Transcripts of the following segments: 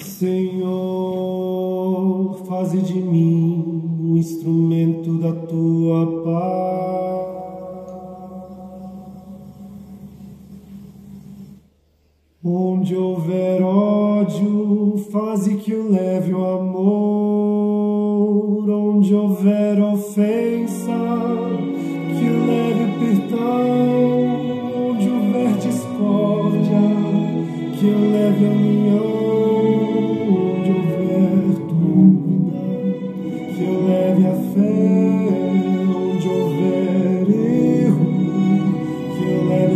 Senhor, faze de mim um instrumento da tua paz.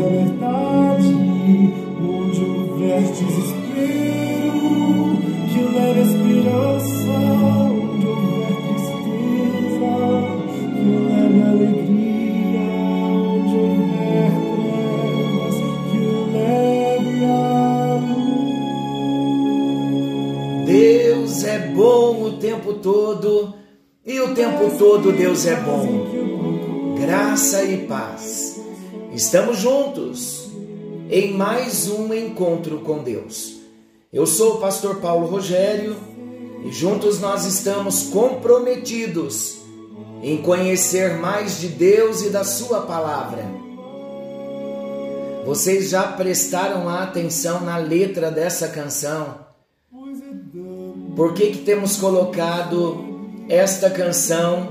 Verdade. Onde houver desespero, que eu leve esperança. Onde houver tristeza, que leve alegria. Onde houver trevas, que eu leve a luz. Deus é bom o tempo todo e o tempo todo Deus é bom. Graça e paz. Estamos juntos em mais um encontro com Deus. Eu sou o pastor Paulo Rogério e juntos nós estamos comprometidos em conhecer mais de Deus e da Sua palavra. Vocês já prestaram atenção na letra dessa canção? Por que, que temos colocado esta canção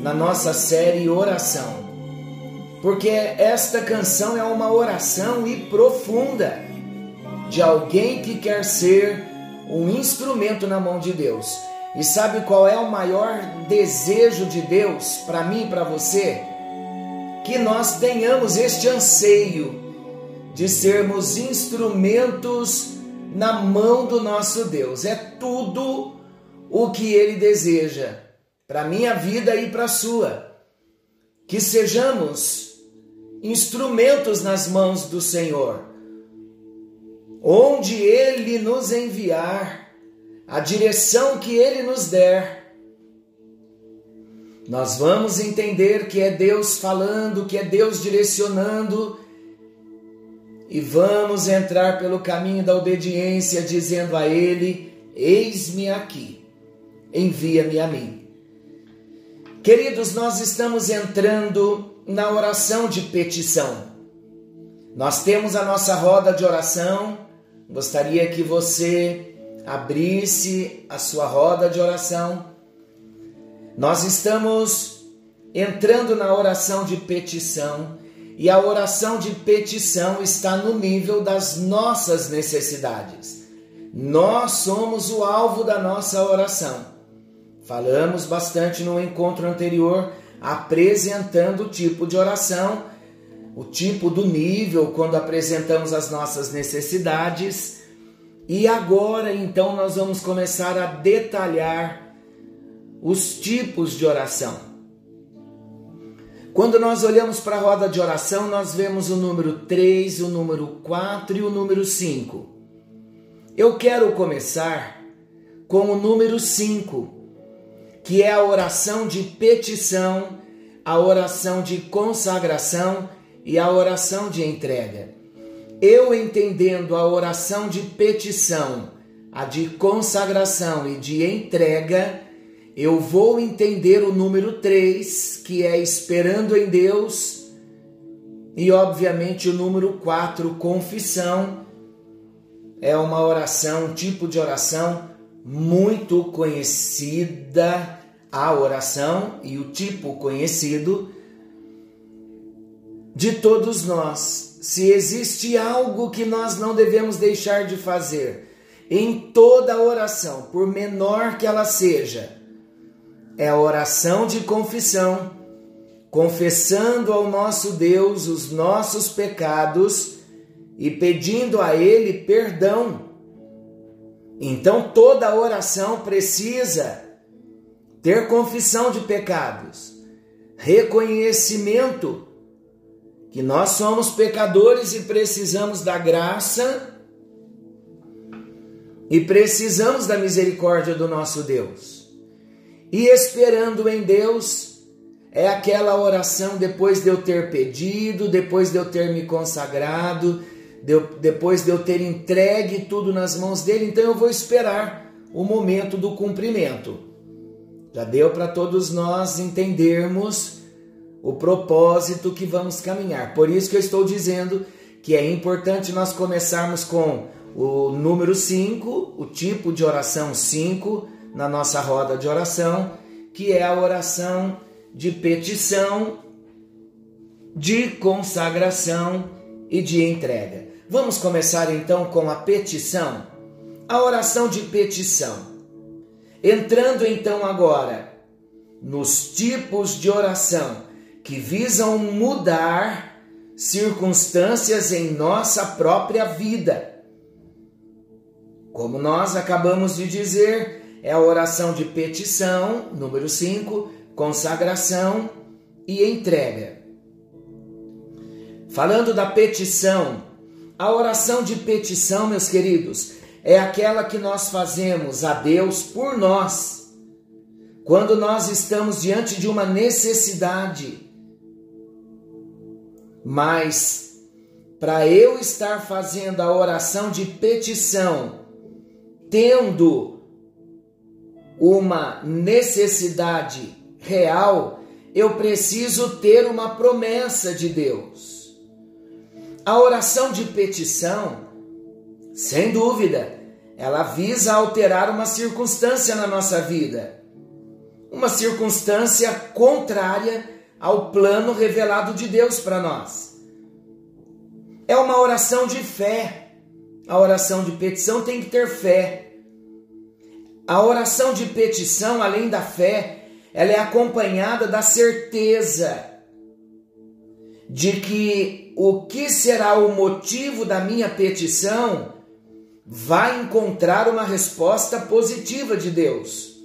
na nossa série Oração? Porque esta canção é uma oração e profunda de alguém que quer ser um instrumento na mão de Deus. E sabe qual é o maior desejo de Deus para mim e para você? Que nós tenhamos este anseio de sermos instrumentos na mão do nosso Deus. É tudo o que ele deseja para minha vida e para sua. Que sejamos instrumentos nas mãos do Senhor. Onde ele nos enviar, a direção que ele nos der, nós vamos entender que é Deus falando, que é Deus direcionando e vamos entrar pelo caminho da obediência, dizendo a Ele: Eis-me aqui, envia-me a mim. Queridos, nós estamos entrando na oração de petição. Nós temos a nossa roda de oração. Gostaria que você abrisse a sua roda de oração. Nós estamos entrando na oração de petição e a oração de petição está no nível das nossas necessidades. Nós somos o alvo da nossa oração. Falamos bastante no encontro anterior, apresentando o tipo de oração, o tipo do nível, quando apresentamos as nossas necessidades. E agora, então, nós vamos começar a detalhar os tipos de oração. Quando nós olhamos para a roda de oração, nós vemos o número 3, o número 4 e o número 5. Eu quero começar com o número 5, que é a oração de petição, a oração de consagração e a oração de entrega. Eu entendendo a oração de petição, a de consagração e de entrega, eu vou entender o número 3, que é esperando em Deus, e obviamente o número 4, confissão, é uma oração, um tipo de oração muito conhecida, a oração e o tipo conhecido de todos nós. Se existe algo que nós não devemos deixar de fazer em toda oração, por menor que ela seja, é a oração de confissão, confessando ao nosso Deus os nossos pecados e pedindo a Ele perdão. Então toda oração precisa ter confissão de pecados, reconhecimento que nós somos pecadores e precisamos da graça e precisamos da misericórdia do nosso Deus. E esperando em Deus é aquela oração depois de eu ter pedido, depois de eu ter me consagrado, depois de eu ter entregue tudo nas mãos dele, então eu vou esperar o momento do cumprimento. Já deu para todos nós entendermos o propósito que vamos caminhar. Por isso que eu estou dizendo que é importante nós começarmos com o número 5, o tipo de oração 5 na nossa roda de oração, que é a oração de petição, de consagração e de entrega. Vamos começar então com a petição, a oração de petição. Entrando então agora nos tipos de oração que visam mudar circunstâncias em nossa própria vida. Como nós acabamos de dizer, é a oração de petição, número 5, consagração e entrega. Falando da petição, a oração de petição, meus queridos, é aquela que nós fazemos a Deus por nós, quando nós estamos diante de uma necessidade. Mas, para eu estar fazendo a oração de petição, tendo uma necessidade real, eu preciso ter uma promessa de Deus. A oração de petição, sem dúvida, ela visa alterar uma circunstância na nossa vida, uma circunstância contrária ao plano revelado de Deus para nós. É uma oração de fé. A oração de petição tem que ter fé. A oração de petição, além da fé, ela é acompanhada da certeza de que o que será o motivo da minha petição vai encontrar uma resposta positiva de Deus.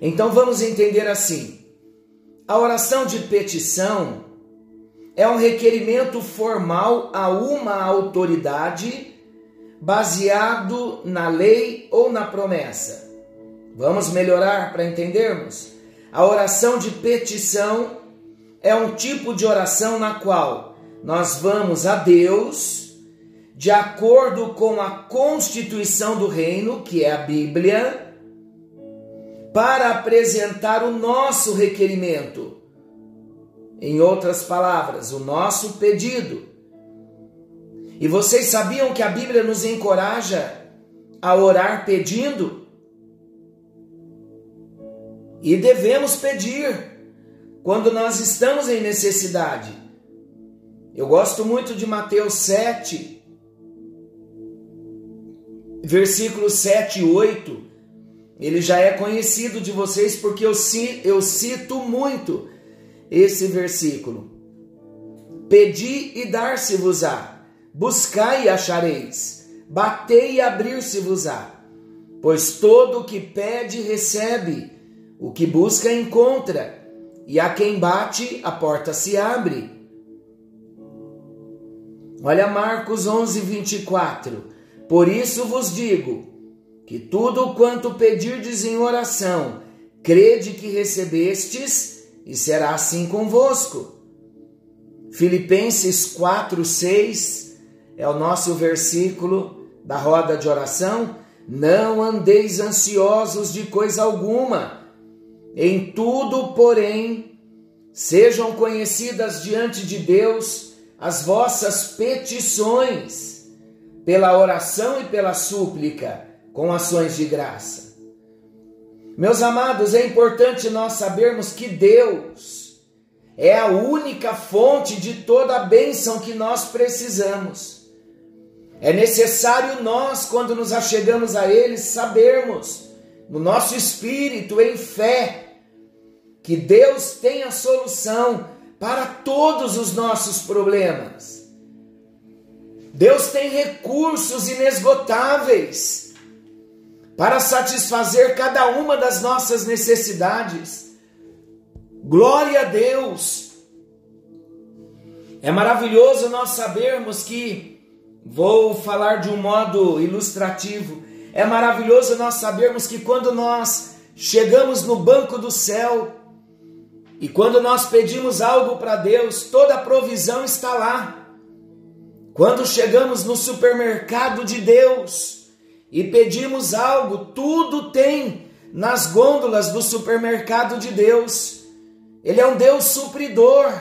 Então vamos entender assim: a oração de petição é um requerimento formal a uma autoridade baseado na lei ou na promessa. Vamos melhorar para entendermos? A oração de petição é um tipo de oração na qual nós vamos a Deus de acordo com a constituição do reino, que é a Bíblia, para apresentar o nosso requerimento. Em outras palavras, o nosso pedido. E vocês sabiam que a Bíblia nos encoraja a orar pedindo? E devemos pedir quando nós estamos em necessidade. Eu gosto muito de Mateus 7, versículos 7 e 8. Ele já é conhecido de vocês porque eu, eu cito muito esse versículo. Pedi e dar-se-vos-á, buscai e achareis, batei e abrir-se-vos-á. Pois todo o que pede recebe, o que busca encontra e a quem bate, a porta se abre. Olha Marcos 11, 24. Por isso vos digo que tudo quanto pedirdes em oração, crede que recebestes, e será assim convosco. Filipenses 4, 6 é o nosso versículo da roda de oração. Não andeis ansiosos de coisa alguma em tudo, porém, sejam conhecidas diante de Deus as vossas petições, pela oração e pela súplica, com ações de graça. Meus amados, é importante nós sabermos que Deus é a única fonte de toda a bênção que nós precisamos. É necessário nós, quando nos achegamos a Ele, sabermos, no nosso espírito, em fé, que Deus tem a solução para todos os nossos problemas. Deus tem recursos inesgotáveis para satisfazer cada uma das nossas necessidades. Glória a Deus! É maravilhoso nós sabermos que, vou falar de um modo ilustrativo, é maravilhoso nós sabermos que quando nós chegamos no banco do céu, e quando nós pedimos algo para Deus, toda a provisão está lá. Quando chegamos no supermercado de Deus e pedimos algo, tudo tem nas gôndolas do supermercado de Deus. Ele é um Deus supridor.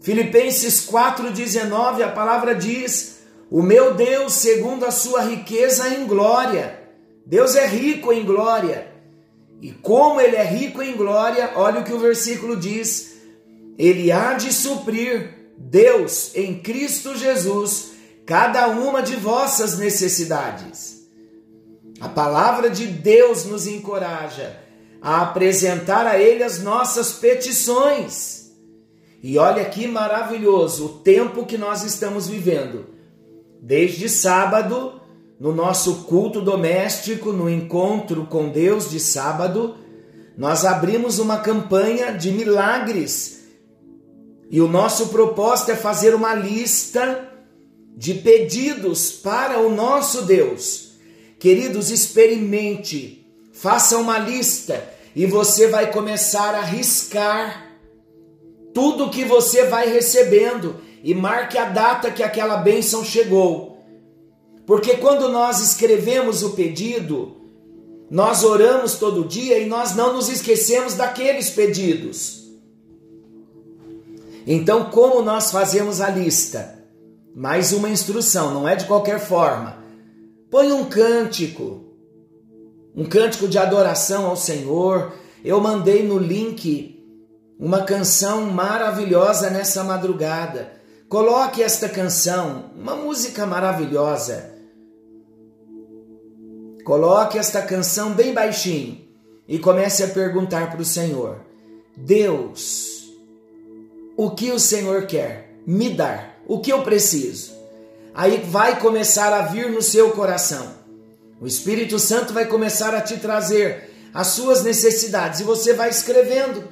Filipenses 4,19, a palavra diz: O meu Deus, segundo a sua riqueza em glória. Deus é rico em glória. E como ele é rico em glória, olha o que o versículo diz: Ele há de suprir Deus em Cristo Jesus cada uma de vossas necessidades. A palavra de Deus nos encoraja a apresentar a Ele as nossas petições. E olha que maravilhoso o tempo que nós estamos vivendo. Desde sábado, no nosso culto doméstico, no encontro com Deus de sábado, nós abrimos uma campanha de milagres e o nosso propósito é fazer uma lista de pedidos para o nosso Deus. Queridos, experimente, faça uma lista e você vai começar a riscar tudo que você vai recebendo e marque a data que aquela bênção chegou. Porque quando nós escrevemos o pedido, nós oramos todo dia e nós não nos esquecemos daqueles pedidos. Então, como nós fazemos a lista? Mais uma instrução, não é de qualquer forma. Põe um cântico, um cântico de adoração ao Senhor. Eu mandei no link uma canção maravilhosa nessa madrugada. Coloque esta canção, uma música maravilhosa. Coloque esta canção bem baixinho e comece a perguntar para o Senhor: Deus, o que o Senhor quer me dar, o que eu preciso. Aí vai começar a vir no seu coração. O Espírito Santo vai começar a te trazer as suas necessidades e você vai escrevendo.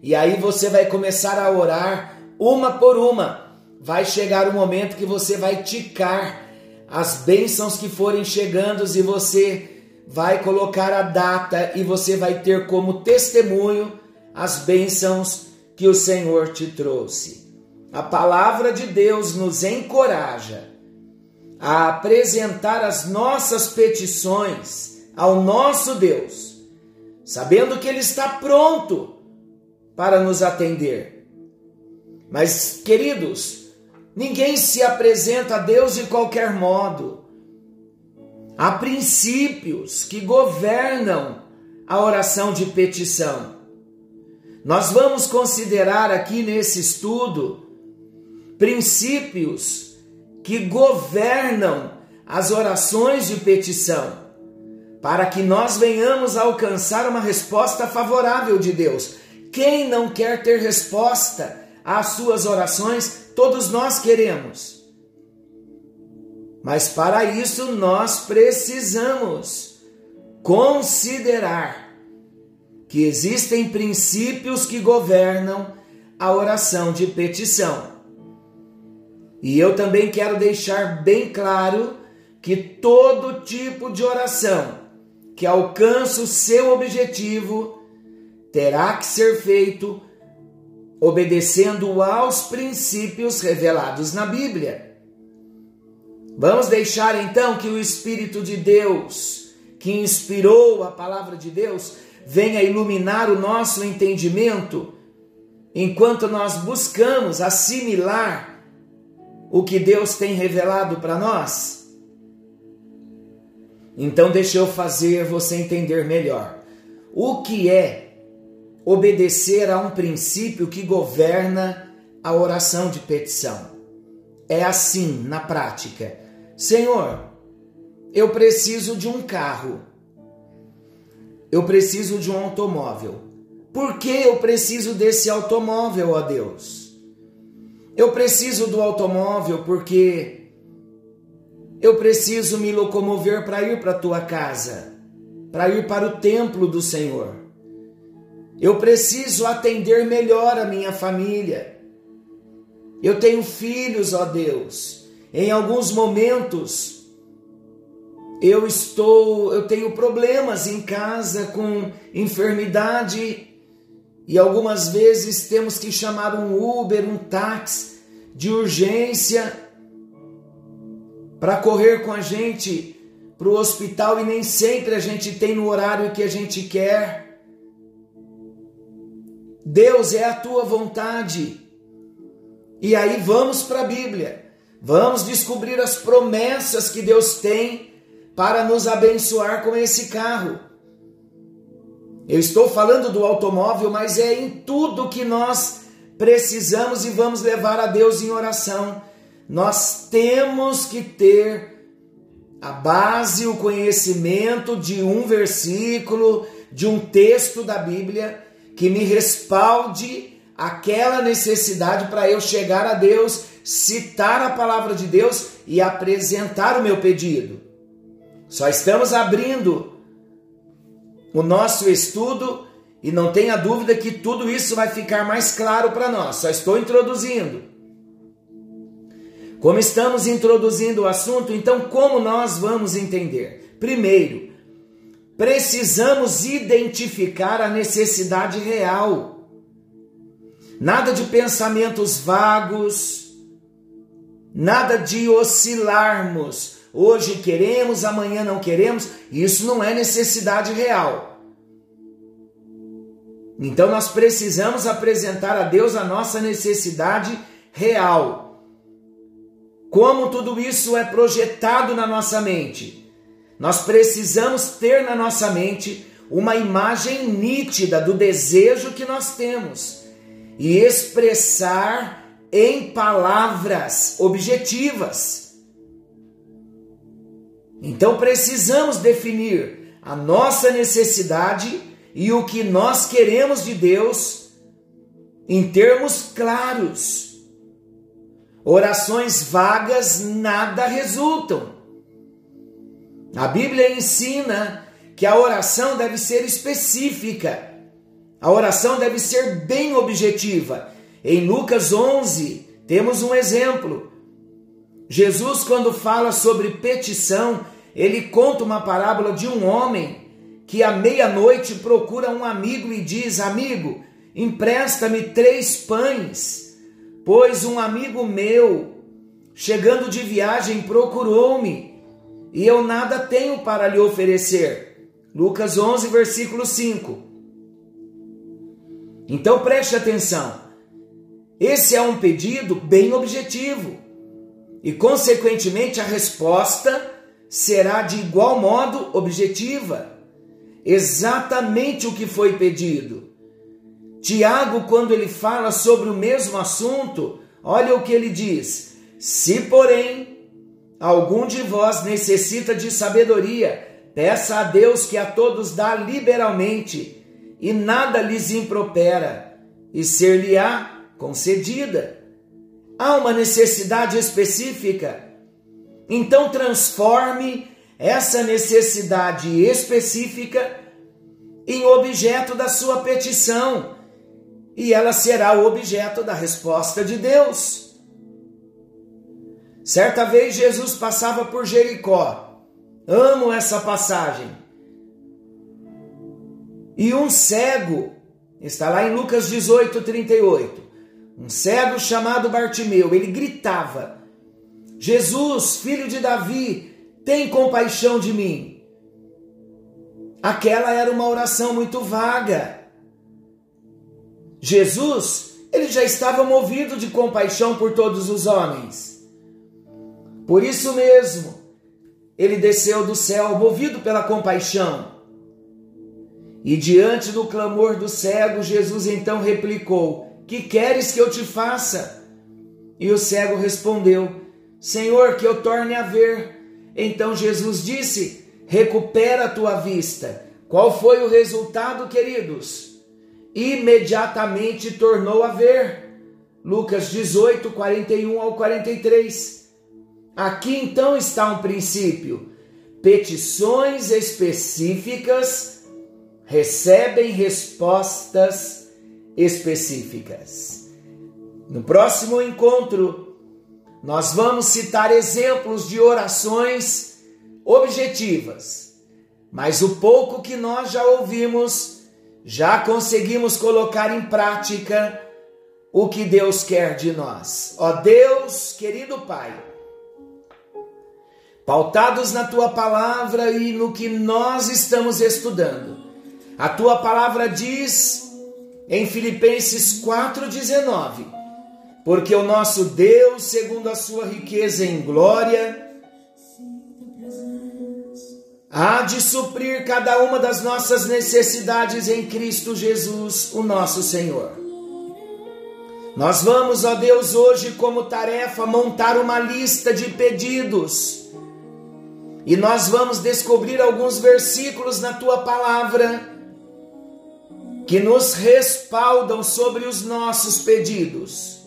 E aí você vai começar a orar uma por uma. Vai chegar o momento que você vai ticar as bênçãos que forem chegando e você vai colocar a data e você vai ter como testemunho as bênçãos que o Senhor te trouxe. A palavra de Deus nos encoraja a apresentar as nossas petições ao nosso Deus, sabendo que Ele está pronto para nos atender. Mas, queridos, ninguém se apresenta a Deus de qualquer modo. Há princípios que governam a oração de petição. Nós vamos considerar aqui nesse estudo princípios que governam as orações de petição, para que nós venhamos a alcançar uma resposta favorável de Deus. Quem não quer ter resposta às suas orações, todos nós queremos. Mas para isso nós precisamos considerar que existem princípios que governam a oração de petição. E eu também quero deixar bem claro que todo tipo de oração que alcança o seu objetivo terá que ser feito obedecendo aos princípios revelados na Bíblia. Vamos deixar então que o Espírito de Deus, que inspirou a palavra de Deus, venha iluminar o nosso entendimento enquanto nós buscamos assimilar o que Deus tem revelado para nós? Então, deixa eu fazer você entender melhor. O que é obedecer a um princípio que governa a oração de petição? É assim na prática: Senhor, eu preciso de um carro. Eu preciso de um automóvel. Por que eu preciso desse automóvel, ó Deus? Eu preciso do automóvel porque eu preciso me locomover para ir para a tua casa, para ir para o templo do Senhor. Eu preciso atender melhor a minha família. Eu tenho filhos, ó Deus. Em alguns momentos, eu estou, eu tenho problemas em casa com enfermidade e algumas vezes temos que chamar um Uber, um táxi de urgência para correr com a gente para o hospital e nem sempre a gente tem no horário que a gente quer. Deus é a tua vontade. E aí vamos para a Bíblia. Vamos descobrir as promessas que Deus tem para nos abençoar com esse carro. Eu estou falando do automóvel, mas é em tudo que nós precisamos e vamos levar a Deus em oração. Nós temos que ter a base, o conhecimento de um versículo, de um texto da Bíblia que me respalde aquela necessidade para eu chegar a Deus, citar a palavra de Deus e apresentar o meu pedido. Só estamos abrindo o nosso estudo e não tenha dúvida que tudo isso vai ficar mais claro para nós. Só estou introduzindo. Como estamos introduzindo o assunto, então como nós vamos entender? Primeiro, precisamos identificar a necessidade real. Nada de pensamentos vagos, nada de oscilarmos Hoje queremos, amanhã não queremos. Isso não é necessidade real. Então nós precisamos apresentar a Deus a nossa necessidade real. Como tudo isso é projetado na nossa mente? Nós precisamos ter na nossa mente uma imagem nítida do desejo que nós temos e expressar em palavras objetivas. Então precisamos definir a nossa necessidade e o que nós queremos de Deus em termos claros. Orações vagas nada resultam. A Bíblia ensina que a oração deve ser específica. A oração deve ser bem objetiva. Em Lucas 11, temos um exemplo. Jesus, quando fala sobre petição, ele conta uma parábola de um homem que à meia-noite procura um amigo e diz: Amigo, empresta-me três pães, pois um amigo meu, chegando de viagem, procurou-me e eu nada tenho para lhe oferecer. Lucas 11, versículo 5. Então preste atenção. Esse é um pedido bem objetivo e, consequentemente, a resposta será de igual modo objetiva. Exatamente o que foi pedido. Tiago, quando ele fala sobre o mesmo assunto, olha o que ele diz: Se, porém, algum de vós necessita de sabedoria, peça a Deus que a todos dá liberalmente, e nada lhes impropera, e ser-lhe-á concedida há uma necessidade específica. Então transforme essa necessidade específica em objeto da sua petição, e ela será o objeto da resposta de Deus. Certa vez Jesus passava por Jericó. Amo essa passagem. E um cego, está lá em Lucas 18, 38 um cego chamado Bartimeu, ele gritava: Jesus, filho de Davi, tem compaixão de mim. Aquela era uma oração muito vaga. Jesus, ele já estava movido de compaixão por todos os homens. Por isso mesmo, ele desceu do céu movido pela compaixão. E diante do clamor do cego, Jesus então replicou: que queres que eu te faça? E o cego respondeu: Senhor, que eu torne a ver. Então Jesus disse: Recupera a tua vista. Qual foi o resultado, queridos? Imediatamente tornou a ver. Lucas 18, 41 ao 43. Aqui então está um princípio. Petições específicas recebem respostas específicas. No próximo encontro, nós vamos citar exemplos de orações objetivas, mas o pouco que nós já ouvimos, já conseguimos colocar em prática o que Deus quer de nós. Ó Deus, querido Pai, pautados na tua palavra e no que nós estamos estudando. A tua palavra diz em Filipenses 4,19: Porque o nosso Deus, segundo a sua riqueza em glória, há de suprir cada uma das nossas necessidades em Cristo Jesus, o nosso Senhor. Nós vamos, ó Deus, hoje como tarefa montar uma lista de pedidos. E nós vamos descobrir alguns versículos na tua palavra que nos respaldam sobre os nossos pedidos.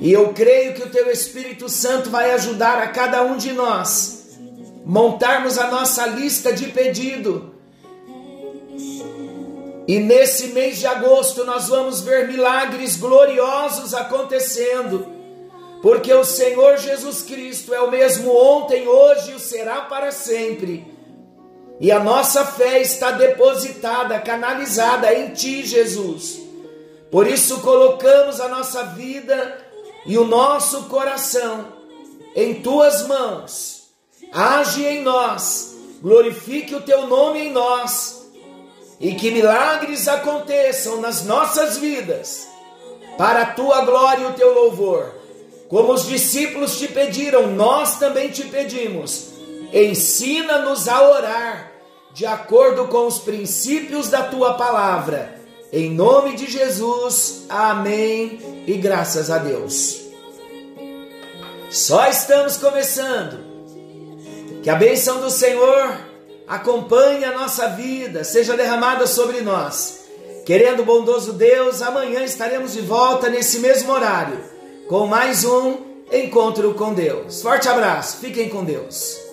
E eu creio que o teu Espírito Santo vai ajudar a cada um de nós montarmos a nossa lista de pedido. E nesse mês de agosto nós vamos ver milagres gloriosos acontecendo, porque o Senhor Jesus Cristo é o mesmo ontem, hoje e o será para sempre. E a nossa fé está depositada, canalizada em Ti, Jesus. Por isso colocamos a nossa vida e o nosso coração em Tuas mãos age em nós, glorifique o teu nome em nós e que milagres aconteçam nas nossas vidas, para a tua glória e o teu louvor. Como os discípulos te pediram, nós também te pedimos. Ensina-nos a orar de acordo com os princípios da tua palavra. Em nome de Jesus, amém e graças a Deus. Só estamos começando. Que a bênção do Senhor acompanhe a nossa vida, seja derramada sobre nós. Querendo bondoso Deus, amanhã estaremos de volta nesse mesmo horário, com mais um encontro com Deus. Forte abraço, fiquem com Deus.